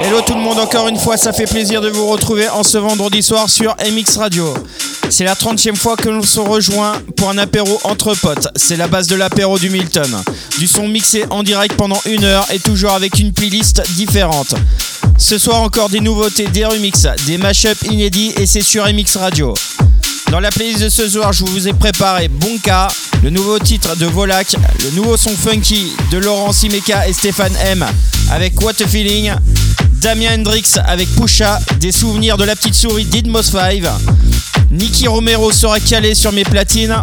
Hello tout le monde, encore une fois, ça fait plaisir de vous retrouver en ce vendredi soir sur MX Radio. C'est la 30e fois que nous se rejoint pour un apéro entre potes. C'est la base de l'apéro du Milton. Du son mixé en direct pendant une heure et toujours avec une playlist différente. Ce soir encore des nouveautés, des remixes, des mashups inédits et c'est sur MX Radio. Dans la playlist de ce soir, je vous ai préparé Bonka, le nouveau titre de Volak, le nouveau son funky de Laurent Simeka et Stéphane M avec What a Feeling, Damien Hendrix avec Pusha, des souvenirs de la petite souris d'Idmos 5, Nicky Romero sera calé sur mes platines,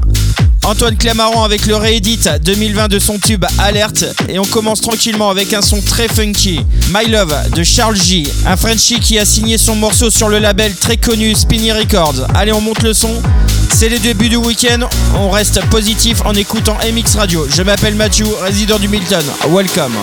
Antoine Clamaran avec le réédit 2020 de son tube Alerte. Et on commence tranquillement avec un son très funky, My Love de Charles J, un Frenchie qui a signé son morceau sur le label très connu Spinny Records. Allez on monte le son, c'est les débuts du week-end, on reste positif en écoutant MX Radio. Je m'appelle Mathieu, résident du Milton, welcome.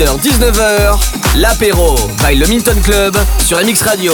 18h-19h, l'apéro by le Minton Club sur MX Radio.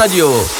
Radio.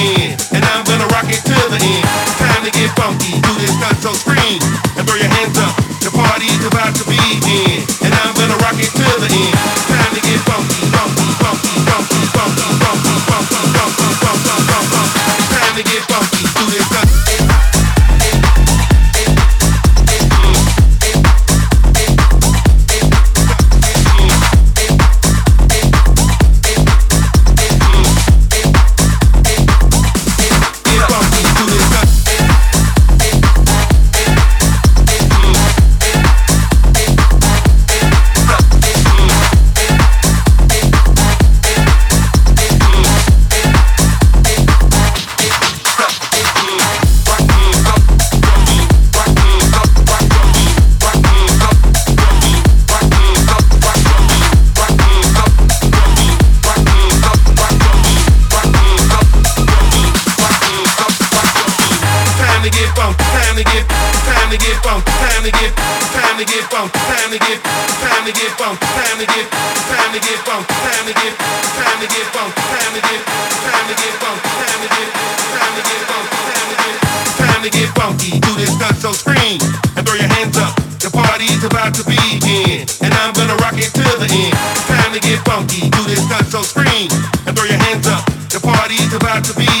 and throw your hands up. The party is about to be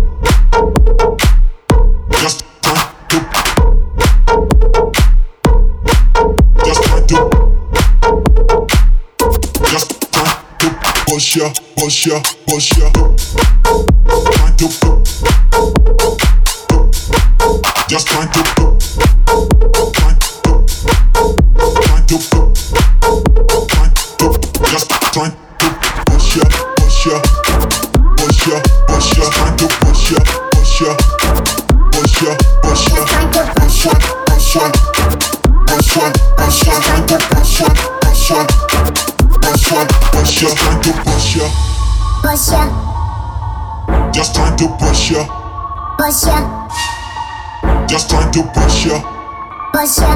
push ya, push ya, push ya. Trying to, just trying to, to push ya. Push ya. Just trying to push ya. Push ya.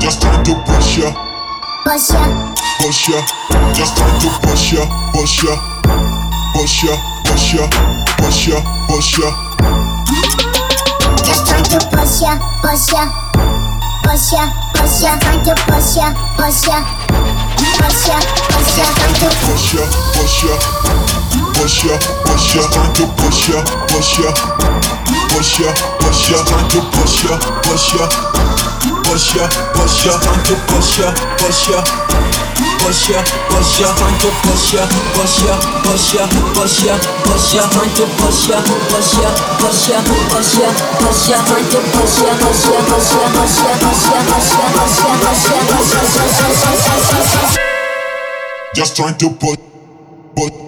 Just trying to push ya. Push ya. Push ya. Just trying to push ya. Push ya. Push ya. Push ya. Push ya. Push ya. Just trying to push ya. Push ya. Push ya. Push ya. Trying to push ya. Push ya push ya, push ya, time to push ya, push ya, push ya, push ya, time to push ya, push ya, push ya, push ya, time to push ya, push ya, push ya, push ya, time to push ya, push ya. Push ya, push ya, time to push ya, push ya, push ya, push ya, push ya, time to push ya, push ya, push ya, push ya, push ya, time to push ya, push ya, push ya, push ya, push ya, push ya, push ya, push ya, push ya, push ya, just trying to put, put, put, put, just trying to put, put,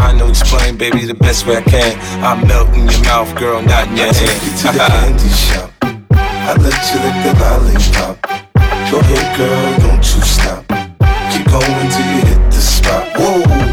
to explain, baby, the best way I can. I melt in your mouth, girl, not in your I hand. take you to the candy shop. I let you lick the lollipop. Go ahead, girl, don't you stop. Keep going till you hit the spot. Whoa.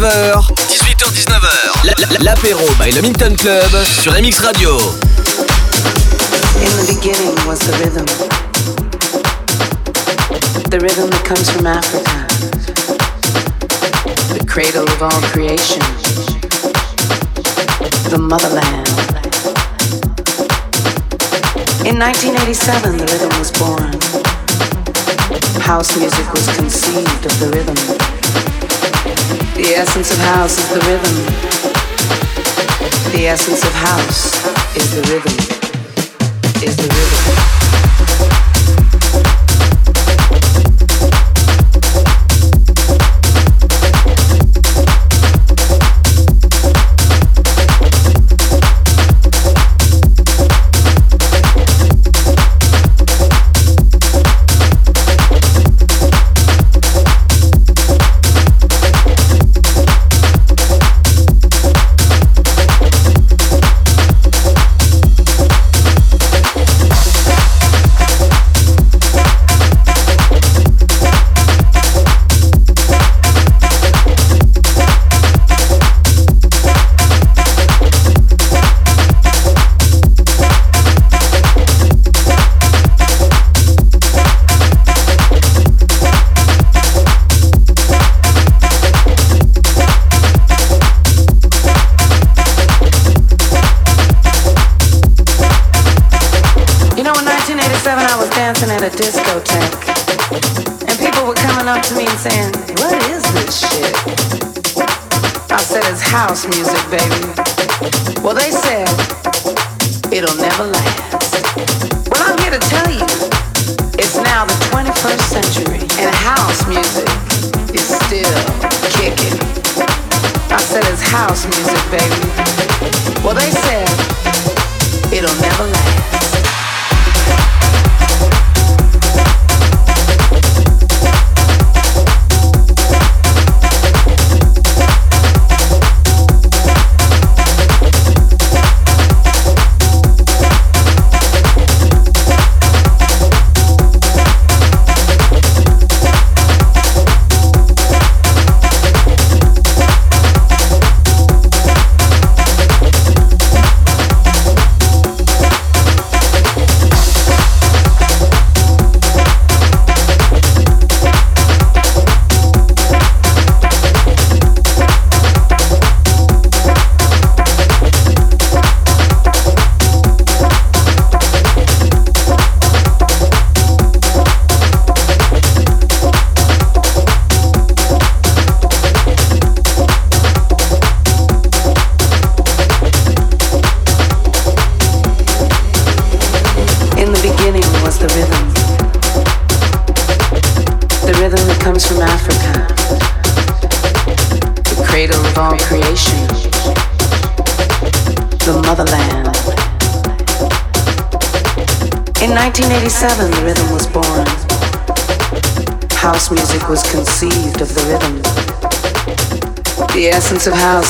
19h. 18h, 19h. L'apéro by le Minton Club sur MX Radio. In the beginning was the rhythm. The rhythm that comes from Africa. The cradle of all creation. The motherland. In 1987, the rhythm was born. House music was conceived of the rhythm. The essence of house is the rhythm. The essence of house is the rhythm is the rhythm. House music, baby. Well, they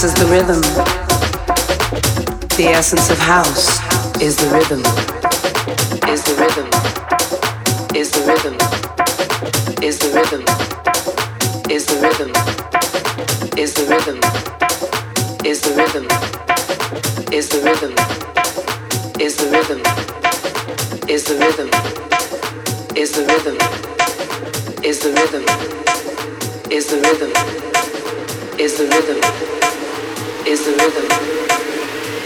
house is the rhythm. The essence of house is the rhythm. Is the rhythm. Is the rhythm. Is the rhythm. Is the rhythm. Is the rhythm. Is the rhythm. Is the rhythm. Is the rhythm. Is the rhythm. Is the rhythm. Is the rhythm. Is the rhythm. Is the rhythm. Is the rhythm.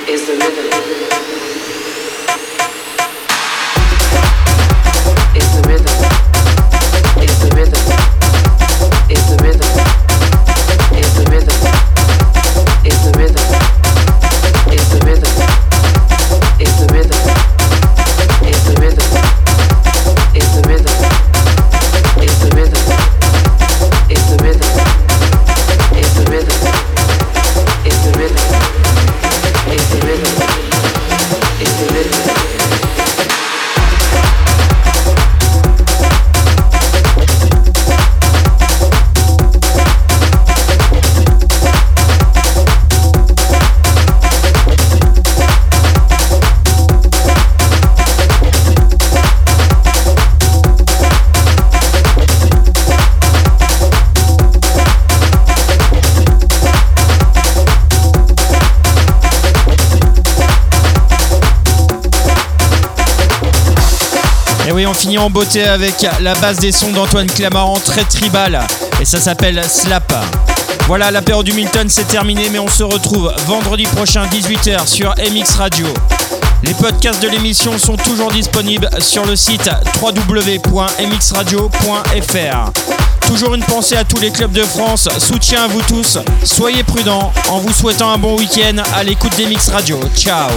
Is the rhythm. En beauté avec la base des sons d'Antoine Clamaran, très tribal. Et ça s'appelle Slap. Voilà, l'apéro du Milton, c'est terminé, mais on se retrouve vendredi prochain, 18h, sur MX Radio. Les podcasts de l'émission sont toujours disponibles sur le site www.mxradio.fr. Toujours une pensée à tous les clubs de France, soutien à vous tous, soyez prudents en vous souhaitant un bon week-end à l'écoute d'MX Radio. Ciao